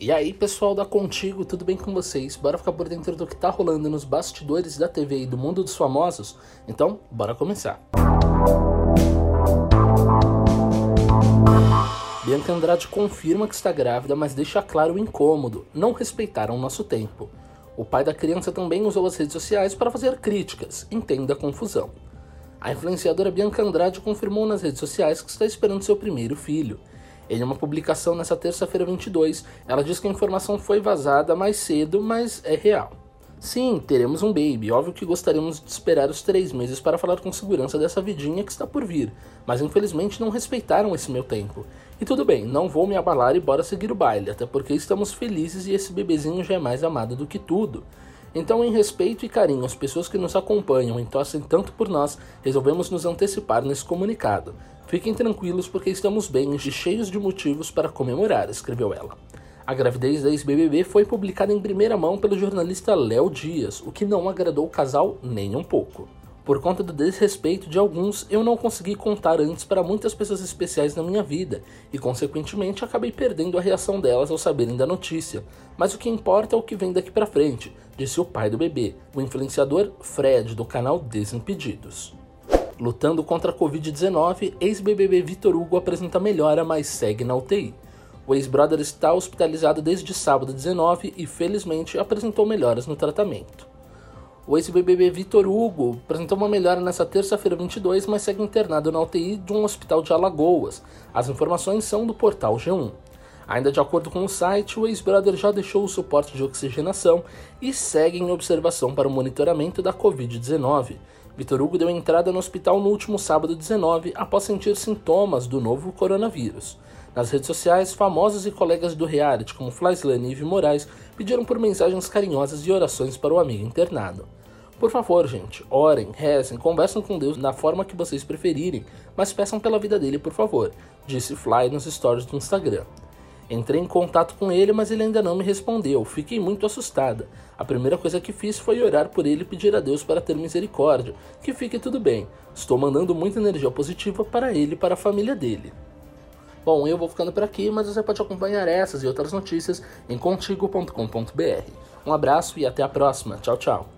E aí, pessoal da Contigo, tudo bem com vocês? Bora ficar por dentro do que tá rolando nos bastidores da TV e do mundo dos famosos? Então, bora começar. Bianca Andrade confirma que está grávida, mas deixa claro o incômodo: não respeitaram nosso tempo. O pai da criança também usou as redes sociais para fazer críticas, entenda a confusão. A influenciadora Bianca Andrade confirmou nas redes sociais que está esperando seu primeiro filho. Em uma publicação nessa terça-feira 22, ela diz que a informação foi vazada mais cedo, mas é real. Sim, teremos um baby. Óbvio que gostaríamos de esperar os três meses para falar com segurança dessa vidinha que está por vir, mas infelizmente não respeitaram esse meu tempo. E tudo bem, não vou me abalar e bora seguir o baile, até porque estamos felizes e esse bebezinho já é mais amado do que tudo. Então, em respeito e carinho às pessoas que nos acompanham e torcem tanto por nós, resolvemos nos antecipar nesse comunicado. Fiquem tranquilos porque estamos bem e cheios de motivos para comemorar, escreveu ela. A gravidez da ex-BBB foi publicada em primeira mão pelo jornalista Léo Dias, o que não agradou o casal nem um pouco. Por conta do desrespeito de alguns, eu não consegui contar antes para muitas pessoas especiais na minha vida e, consequentemente, acabei perdendo a reação delas ao saberem da notícia. Mas o que importa é o que vem daqui para frente, disse o pai do bebê, o influenciador Fred, do canal Desimpedidos. Lutando contra a Covid-19, ex-BBB Vitor Hugo apresenta melhora, mas segue na UTI. O ex-brother está hospitalizado desde sábado 19 e, felizmente, apresentou melhoras no tratamento. O ex-BBB Vitor Hugo apresentou uma melhora nesta terça-feira 22, mas segue internado na UTI de um hospital de Alagoas. As informações são do portal G1. Ainda de acordo com o site, o ex-brother já deixou o suporte de oxigenação e segue em observação para o monitoramento da Covid-19. Vitor Hugo deu entrada no hospital no último sábado 19 após sentir sintomas do novo coronavírus. Nas redes sociais, famosos e colegas do reality, como Flyslane e Ivy Moraes, pediram por mensagens carinhosas e orações para o amigo internado. Por favor, gente, orem, rezem, conversem com Deus da forma que vocês preferirem, mas peçam pela vida dele, por favor, disse Fly nos stories do Instagram. Entrei em contato com ele, mas ele ainda não me respondeu. Fiquei muito assustada. A primeira coisa que fiz foi orar por ele e pedir a Deus para ter misericórdia, que fique tudo bem. Estou mandando muita energia positiva para ele e para a família dele. Bom, eu vou ficando por aqui, mas você pode acompanhar essas e outras notícias em contigo.com.br. Um abraço e até a próxima. Tchau, tchau.